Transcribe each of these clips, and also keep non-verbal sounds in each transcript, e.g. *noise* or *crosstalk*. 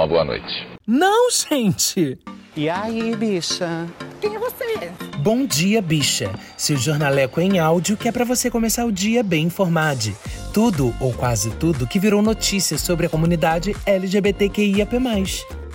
uma boa noite. Não, gente! E aí, bicha? Quem é você? Bom dia, bicha. Seu jornaleco em áudio que é para você começar o dia bem informado. Tudo, ou quase tudo, que virou notícia sobre a comunidade LGBTQIAP+.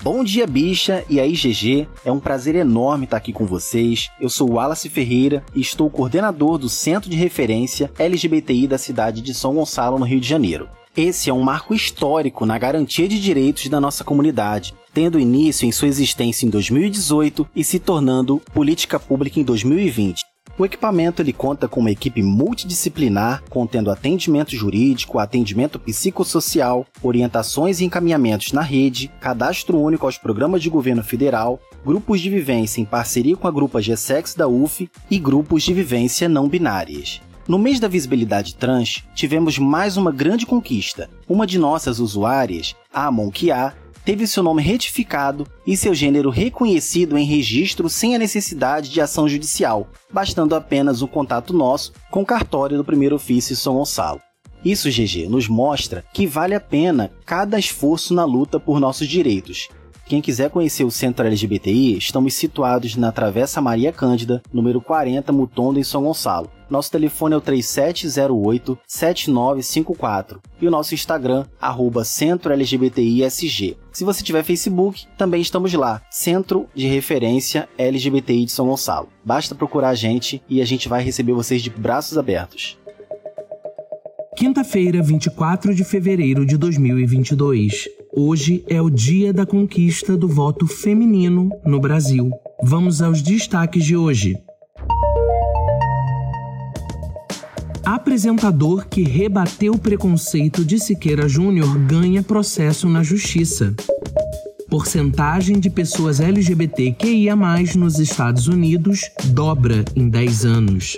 Bom dia, bicha! E aí, GG? É um prazer enorme estar aqui com vocês. Eu sou o Wallace Ferreira e estou coordenador do Centro de Referência LGBTI da cidade de São Gonçalo, no Rio de Janeiro. Esse é um marco histórico na garantia de direitos da nossa comunidade, tendo início em sua existência em 2018 e se tornando política pública em 2020. O equipamento ele conta com uma equipe multidisciplinar, contendo atendimento jurídico, atendimento psicossocial, orientações e encaminhamentos na rede, cadastro único aos programas de governo federal, grupos de vivência em parceria com a grupa GSEX da UF e grupos de vivência não binárias. No mês da visibilidade trans, tivemos mais uma grande conquista. Uma de nossas usuárias, a Monkia, teve seu nome retificado e seu gênero reconhecido em registro sem a necessidade de ação judicial, bastando apenas o contato nosso com o cartório do primeiro ofício São Gonçalo. Isso, GG, nos mostra que vale a pena cada esforço na luta por nossos direitos. Quem quiser conhecer o Centro LGBTI, estamos situados na Travessa Maria Cândida, número 40, Mutondo, em São Gonçalo. Nosso telefone é o 3708-7954 e o nosso Instagram, arroba Centro LGBTISG. Se você tiver Facebook, também estamos lá, Centro de Referência LGBTI de São Gonçalo. Basta procurar a gente e a gente vai receber vocês de braços abertos. Quinta-feira, 24 de fevereiro de 2022. Hoje é o dia da conquista do voto feminino no Brasil. Vamos aos destaques de hoje. Apresentador que rebateu preconceito de Siqueira Júnior ganha processo na justiça. Porcentagem de pessoas LGBTQIA+, nos Estados Unidos dobra em 10 anos.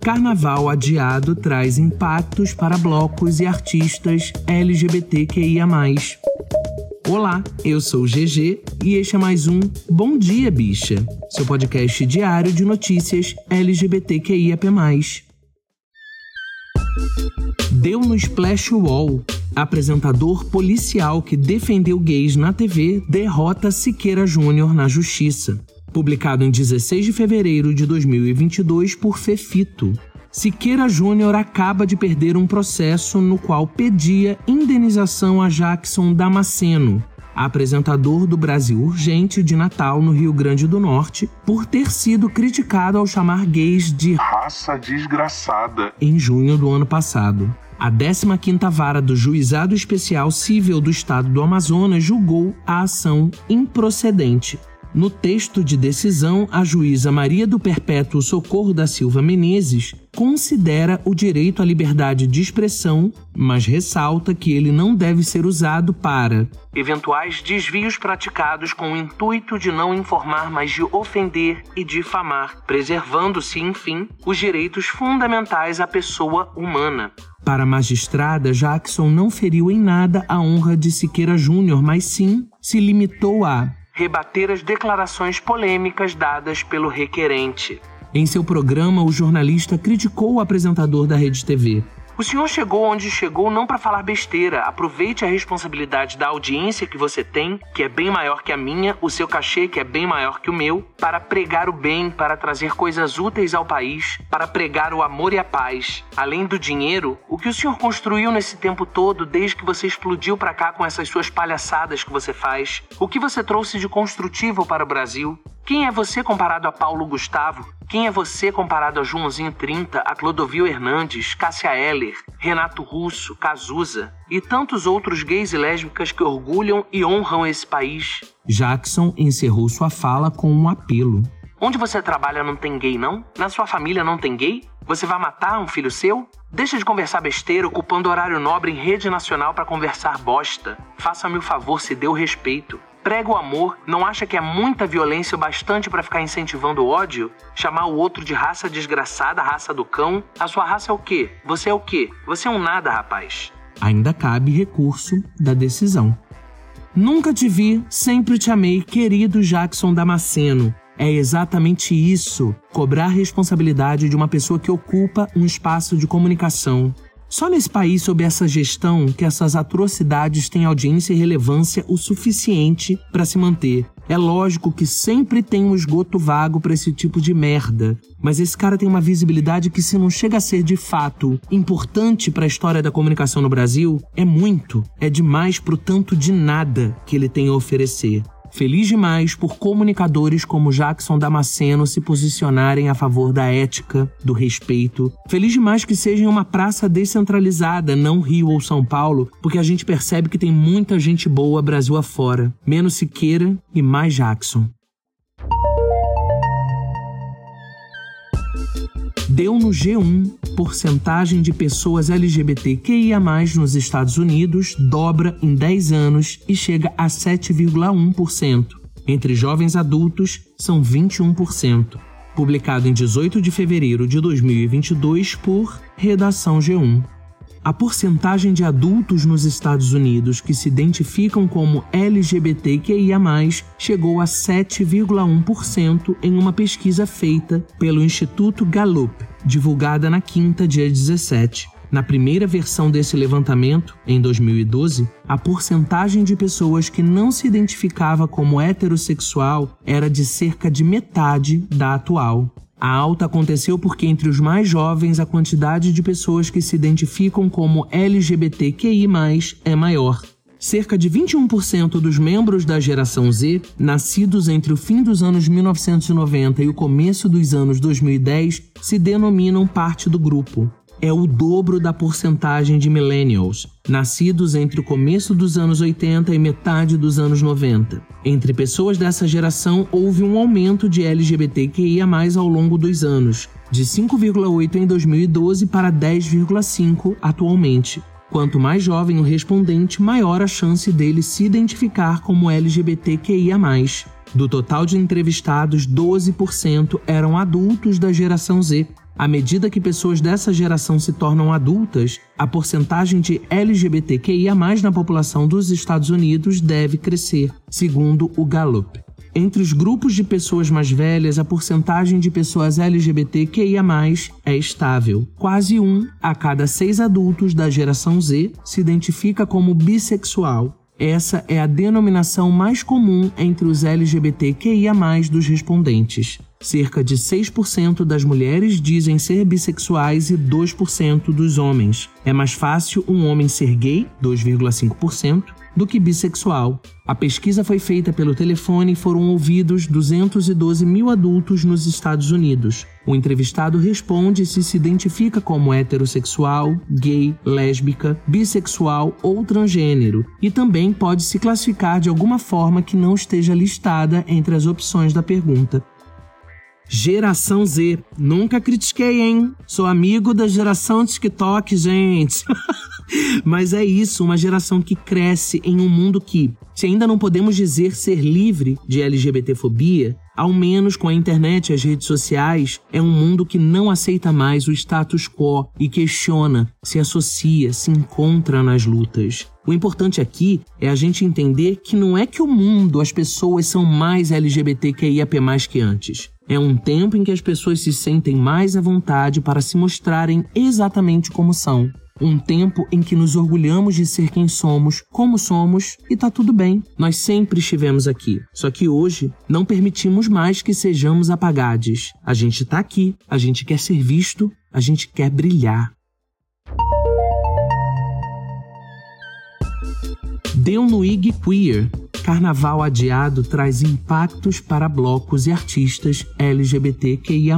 Carnaval adiado traz impactos para blocos e artistas LGBTQIA. Olá, eu sou GG e este é mais um Bom Dia Bicha, seu podcast diário de notícias LGBTQIAP+. Deu no Splash Wall. Apresentador policial que defendeu gays na TV derrota Siqueira Júnior na justiça publicado em 16 de fevereiro de 2022 por Fefito. Siqueira Júnior acaba de perder um processo no qual pedia indenização a Jackson Damasceno, apresentador do Brasil Urgente de Natal no Rio Grande do Norte, por ter sido criticado ao chamar gays de raça desgraçada em junho do ano passado. A 15ª Vara do Juizado Especial Civil do Estado do Amazonas julgou a ação improcedente no texto de decisão, a juíza Maria do Perpétuo Socorro da Silva Menezes considera o direito à liberdade de expressão, mas ressalta que ele não deve ser usado para eventuais desvios praticados com o intuito de não informar, mas de ofender e difamar, preservando-se, enfim, os direitos fundamentais à pessoa humana. Para a magistrada, Jackson não feriu em nada a honra de Siqueira Júnior, mas sim se limitou a rebater as declarações polêmicas dadas pelo requerente. Em seu programa, o jornalista criticou o apresentador da Rede TV, o senhor chegou onde chegou não para falar besteira. Aproveite a responsabilidade da audiência que você tem, que é bem maior que a minha, o seu cachê, que é bem maior que o meu, para pregar o bem, para trazer coisas úteis ao país, para pregar o amor e a paz. Além do dinheiro, o que o senhor construiu nesse tempo todo, desde que você explodiu para cá com essas suas palhaçadas que você faz? O que você trouxe de construtivo para o Brasil? Quem é você comparado a Paulo Gustavo? Quem é você comparado a Joãozinho 30, a Clodovil Hernandes, Cássia Eller, Renato Russo, Cazuza e tantos outros gays e lésbicas que orgulham e honram esse país? Jackson encerrou sua fala com um apelo. Onde você trabalha não tem gay, não? Na sua família não tem gay? Você vai matar um filho seu? Deixa de conversar besteira ocupando horário nobre em rede nacional para conversar bosta. Faça-me o favor, se dê o respeito prega o amor, não acha que é muita violência o bastante para ficar incentivando o ódio? Chamar o outro de raça desgraçada, raça do cão? A sua raça é o quê? Você é o quê? Você é um nada, rapaz. Ainda cabe recurso da decisão. Nunca te vi, sempre te amei, querido Jackson Damasceno. É exatamente isso, cobrar responsabilidade de uma pessoa que ocupa um espaço de comunicação. Só nesse país, sob essa gestão, que essas atrocidades têm audiência e relevância o suficiente para se manter. É lógico que sempre tem um esgoto vago para esse tipo de merda, mas esse cara tem uma visibilidade que, se não chega a ser de fato importante para a história da comunicação no Brasil, é muito, é demais pro tanto de nada que ele tem a oferecer. Feliz demais por comunicadores como Jackson Damasceno se posicionarem a favor da ética, do respeito. Feliz demais que seja uma praça descentralizada, não Rio ou São Paulo, porque a gente percebe que tem muita gente boa Brasil afora. Menos Siqueira e mais Jackson. Deu no G1, porcentagem de pessoas LGBTQIA+, nos Estados Unidos dobra em 10 anos e chega a 7,1%. Entre jovens adultos, são 21%. Publicado em 18 de fevereiro de 2022 por Redação G1 a porcentagem de adultos nos Estados Unidos que se identificam como LGBTQIA, chegou a 7,1% em uma pesquisa feita pelo Instituto Gallup, divulgada na quinta, dia 17. Na primeira versão desse levantamento, em 2012, a porcentagem de pessoas que não se identificava como heterossexual era de cerca de metade da atual. A alta aconteceu porque entre os mais jovens a quantidade de pessoas que se identificam como LGBTQI+, é maior. Cerca de 21% dos membros da geração Z, nascidos entre o fim dos anos 1990 e o começo dos anos 2010, se denominam parte do grupo é o dobro da porcentagem de millennials, nascidos entre o começo dos anos 80 e metade dos anos 90. Entre pessoas dessa geração, houve um aumento de LGBTQIA ao longo dos anos, de 5,8 em 2012 para 10,5 atualmente. Quanto mais jovem o respondente, maior a chance dele se identificar como LGBTQIA. Do total de entrevistados, 12% eram adultos da geração Z, à medida que pessoas dessa geração se tornam adultas, a porcentagem de LGBTQIA na população dos Estados Unidos deve crescer, segundo o Gallup. Entre os grupos de pessoas mais velhas, a porcentagem de pessoas LGBTQIA é estável. Quase um a cada seis adultos da geração Z se identifica como bissexual. Essa é a denominação mais comum entre os LGBTQIA dos respondentes. Cerca de 6% das mulheres dizem ser bissexuais e 2% dos homens. É mais fácil um homem ser gay, 2,5%, do que bissexual. A pesquisa foi feita pelo telefone e foram ouvidos 212 mil adultos nos Estados Unidos. O entrevistado responde se se identifica como heterossexual, gay, lésbica, bissexual ou transgênero, e também pode se classificar de alguma forma que não esteja listada entre as opções da pergunta. Geração Z. Nunca critiquei, hein? Sou amigo da geração TikTok, gente. *laughs* Mas é isso, uma geração que cresce em um mundo que, se ainda não podemos dizer ser livre de LGBTfobia, ao menos com a internet e as redes sociais, é um mundo que não aceita mais o status quo e questiona, se associa, se encontra nas lutas. O importante aqui é a gente entender que não é que o mundo, as pessoas são mais LGBTQIAP+ que antes. É um tempo em que as pessoas se sentem mais à vontade para se mostrarem exatamente como são. Um tempo em que nos orgulhamos de ser quem somos, como somos, e tá tudo bem. Nós sempre estivemos aqui. Só que hoje não permitimos mais que sejamos apagados. A gente tá aqui, a gente quer ser visto, a gente quer brilhar. Deu no IG Queer, Carnaval adiado traz impactos para blocos e artistas LGBTQIA+,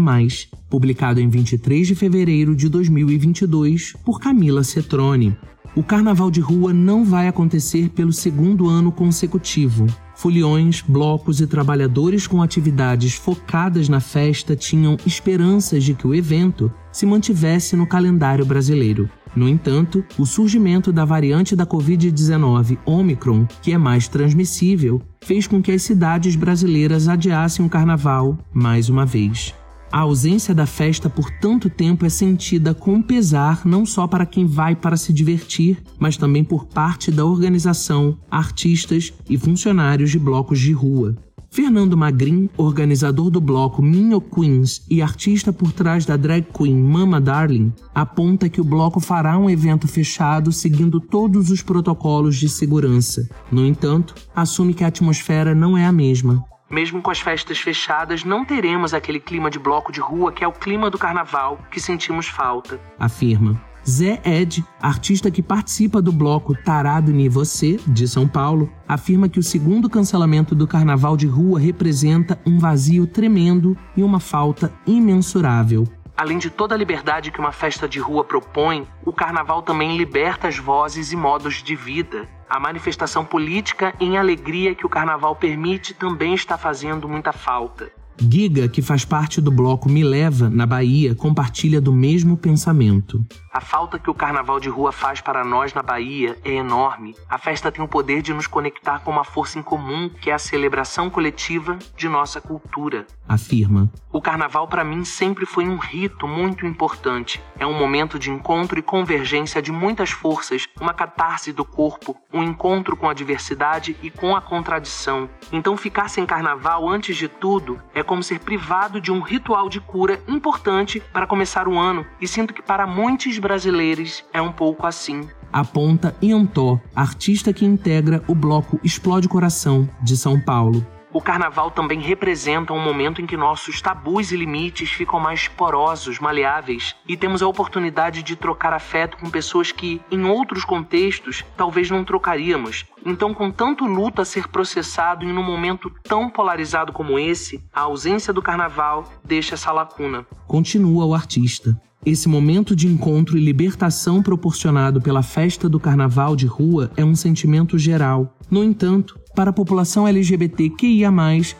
publicado em 23 de fevereiro de 2022 por Camila Cetrone. O carnaval de rua não vai acontecer pelo segundo ano consecutivo. Foliões, blocos e trabalhadores com atividades focadas na festa tinham esperanças de que o evento se mantivesse no calendário brasileiro. No entanto, o surgimento da variante da Covid-19 Omicron, que é mais transmissível, fez com que as cidades brasileiras adiassem o carnaval mais uma vez. A ausência da festa por tanto tempo é sentida com pesar não só para quem vai para se divertir, mas também por parte da organização, artistas e funcionários de blocos de rua. Fernando Magrin, organizador do bloco Minho Queens e artista por trás da drag queen Mama Darling, aponta que o bloco fará um evento fechado seguindo todos os protocolos de segurança. No entanto, assume que a atmosfera não é a mesma. Mesmo com as festas fechadas, não teremos aquele clima de bloco de rua que é o clima do carnaval que sentimos falta. Afirma. Zé Ed, artista que participa do bloco Tarado Ni Você, de São Paulo, afirma que o segundo cancelamento do carnaval de rua representa um vazio tremendo e uma falta imensurável. Além de toda a liberdade que uma festa de rua propõe, o carnaval também liberta as vozes e modos de vida. A manifestação política em alegria que o carnaval permite também está fazendo muita falta. Giga, que faz parte do bloco Me Leva, na Bahia, compartilha do mesmo pensamento. A falta que o carnaval de rua faz para nós na Bahia é enorme. A festa tem o poder de nos conectar com uma força em comum, que é a celebração coletiva de nossa cultura. Afirma. O carnaval para mim sempre foi um rito muito importante. É um momento de encontro e convergência de muitas forças, uma catarse do corpo, um encontro com a diversidade e com a contradição. Então ficar sem carnaval antes de tudo é como ser privado de um ritual de cura importante para começar o ano, e sinto que para muitos brasileiros é um pouco assim. Aponta Iantó, artista que integra o bloco Explode Coração, de São Paulo. O carnaval também representa um momento em que nossos tabus e limites ficam mais porosos, maleáveis, e temos a oportunidade de trocar afeto com pessoas que, em outros contextos, talvez não trocaríamos. Então, com tanto luto a ser processado em um momento tão polarizado como esse, a ausência do carnaval deixa essa lacuna. Continua o artista. Esse momento de encontro e libertação proporcionado pela festa do carnaval de rua é um sentimento geral. No entanto, para a população LGBTQIA,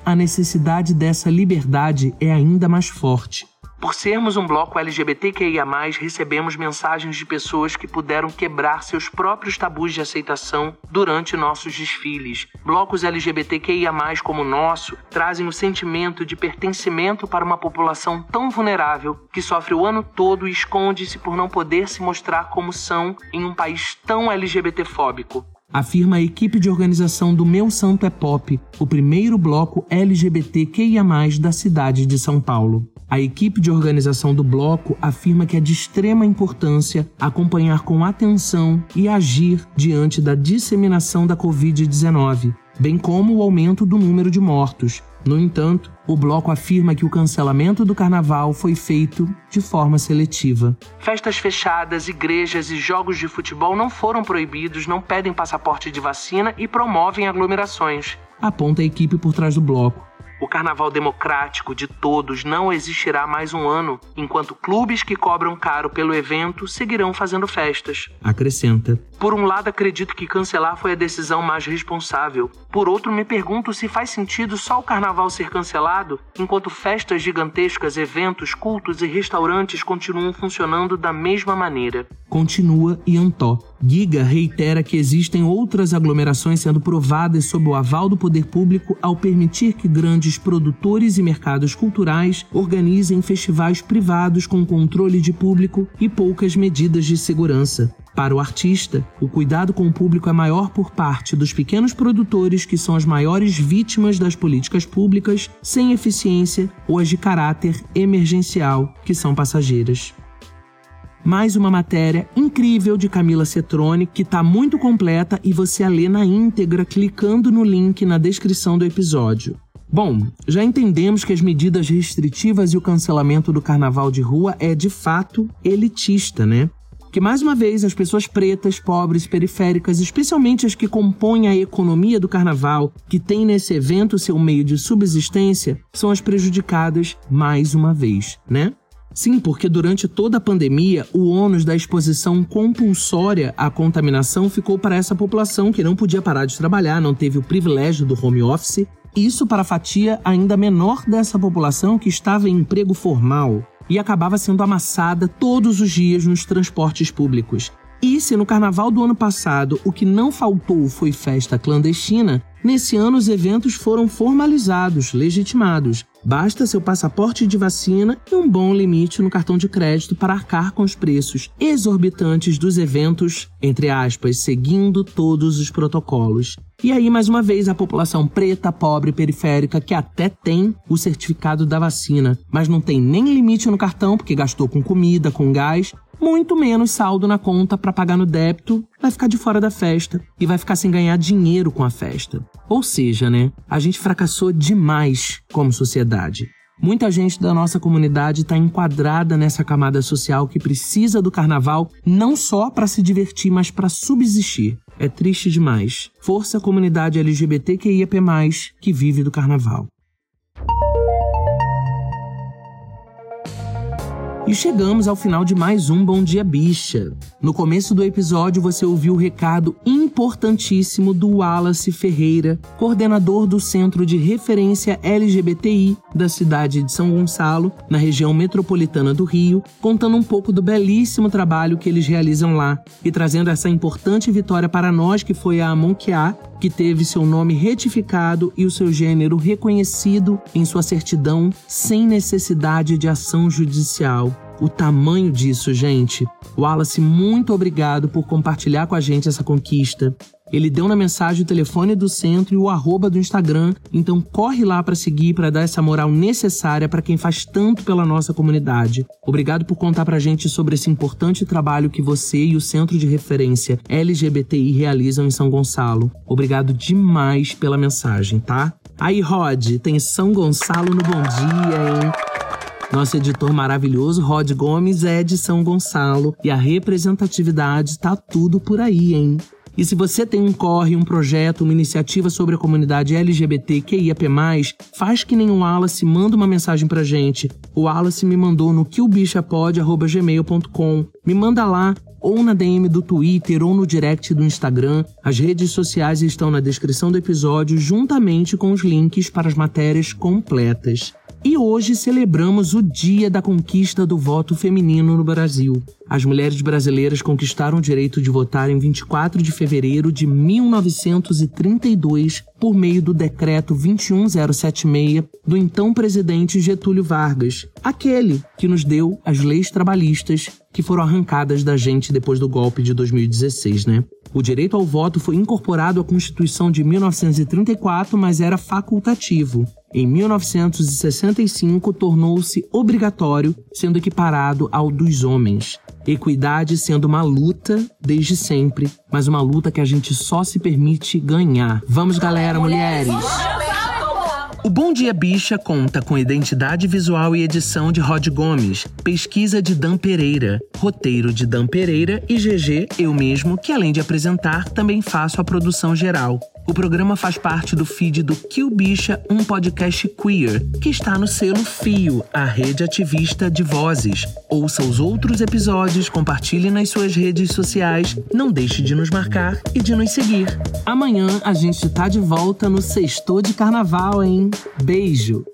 a necessidade dessa liberdade é ainda mais forte. Por sermos um bloco LGBTQIA, recebemos mensagens de pessoas que puderam quebrar seus próprios tabus de aceitação durante nossos desfiles. Blocos LGBTQIA, como o nosso, trazem o sentimento de pertencimento para uma população tão vulnerável que sofre o ano todo e esconde-se por não poder se mostrar como são em um país tão LGBTfóbico afirma a equipe de organização do Meu Santo é Pop, o primeiro bloco LGBTQIA+, da cidade de São Paulo. A equipe de organização do bloco afirma que é de extrema importância acompanhar com atenção e agir diante da disseminação da Covid-19, bem como o aumento do número de mortos. No entanto, o bloco afirma que o cancelamento do carnaval foi feito de forma seletiva. Festas fechadas, igrejas e jogos de futebol não foram proibidos, não pedem passaporte de vacina e promovem aglomerações. Aponta a equipe por trás do bloco. O carnaval democrático de todos não existirá mais um ano, enquanto clubes que cobram caro pelo evento seguirão fazendo festas. Acrescenta. Por um lado, acredito que cancelar foi a decisão mais responsável. Por outro, me pergunto se faz sentido só o carnaval ser cancelado, enquanto festas gigantescas, eventos, cultos e restaurantes continuam funcionando da mesma maneira. Continua Iantó. Giga reitera que existem outras aglomerações sendo provadas sob o aval do poder público ao permitir que grandes produtores e mercados culturais organizem festivais privados com controle de público e poucas medidas de segurança. Para o artista, o cuidado com o público é maior por parte dos pequenos produtores, que são as maiores vítimas das políticas públicas sem eficiência, ou as de caráter emergencial, que são passageiras. Mais uma matéria incrível de Camila Cetrone, que está muito completa e você a lê na íntegra clicando no link na descrição do episódio. Bom, já entendemos que as medidas restritivas e o cancelamento do carnaval de rua é de fato elitista, né? Que mais uma vez as pessoas pretas, pobres, periféricas, especialmente as que compõem a economia do carnaval, que tem nesse evento seu meio de subsistência, são as prejudicadas mais uma vez, né? Sim, porque durante toda a pandemia, o ônus da exposição compulsória à contaminação ficou para essa população que não podia parar de trabalhar, não teve o privilégio do home office. Isso para a fatia ainda menor dessa população que estava em emprego formal, e acabava sendo amassada todos os dias nos transportes públicos. E se no carnaval do ano passado o que não faltou foi festa clandestina, nesse ano os eventos foram formalizados, legitimados. Basta seu passaporte de vacina e um bom limite no cartão de crédito para arcar com os preços exorbitantes dos eventos, entre aspas, seguindo todos os protocolos. E aí, mais uma vez, a população preta, pobre, periférica, que até tem o certificado da vacina, mas não tem nem limite no cartão porque gastou com comida, com gás, muito menos saldo na conta para pagar no débito, vai ficar de fora da festa e vai ficar sem ganhar dinheiro com a festa. Ou seja, né? A gente fracassou demais como sociedade. Muita gente da nossa comunidade está enquadrada nessa camada social que precisa do carnaval não só para se divertir, mas para subsistir. É triste demais. Força a comunidade LGBTQIAP+, que vive do carnaval. E chegamos ao final de mais um Bom Dia Bicha. No começo do episódio você ouviu o recado importantíssimo do Wallace Ferreira, coordenador do Centro de Referência LGBTI da cidade de São Gonçalo, na região metropolitana do Rio, contando um pouco do belíssimo trabalho que eles realizam lá e trazendo essa importante vitória para nós que foi a Monqueá, que teve seu nome retificado e o seu gênero reconhecido em sua certidão sem necessidade de ação judicial. O tamanho disso, gente. Wallace, muito obrigado por compartilhar com a gente essa conquista. Ele deu na mensagem o telefone do centro e o arroba do Instagram, então corre lá para seguir para dar essa moral necessária para quem faz tanto pela nossa comunidade. Obrigado por contar pra gente sobre esse importante trabalho que você e o Centro de Referência LGBTI realizam em São Gonçalo. Obrigado demais pela mensagem, tá? Aí, Rod, tem São Gonçalo no Bom Dia, hein? Nosso editor maravilhoso, Rod Gomes, é de São Gonçalo e a representatividade tá tudo por aí, hein? E se você tem um corre, um projeto, uma iniciativa sobre a comunidade LGBTQIAP+, faz que nem o Wallace, manda uma mensagem pra gente. O Wallace me mandou no quilbichapod.gmail.com. Me manda lá, ou na DM do Twitter ou no direct do Instagram. As redes sociais estão na descrição do episódio, juntamente com os links para as matérias completas. E hoje celebramos o Dia da Conquista do Voto Feminino no Brasil. As mulheres brasileiras conquistaram o direito de votar em 24 de fevereiro de 1932 por meio do decreto 21076 do então presidente Getúlio Vargas, aquele que nos deu as leis trabalhistas que foram arrancadas da gente depois do golpe de 2016, né? O direito ao voto foi incorporado à Constituição de 1934, mas era facultativo. Em 1965, tornou-se obrigatório, sendo equiparado ao dos homens. Equidade sendo uma luta desde sempre, mas uma luta que a gente só se permite ganhar. Vamos, galera, mulheres! O Bom Dia Bicha conta com identidade visual e edição de Rod Gomes, pesquisa de Dan Pereira, roteiro de Dan Pereira e GG, eu mesmo, que além de apresentar, também faço a produção geral. O programa faz parte do feed do Kill Bicha, um podcast queer, que está no selo Fio, a rede ativista de vozes. Ouça os outros episódios, compartilhe nas suas redes sociais, não deixe de nos marcar e de nos seguir. Amanhã a gente tá de volta no Sexto de Carnaval, hein? Beijo!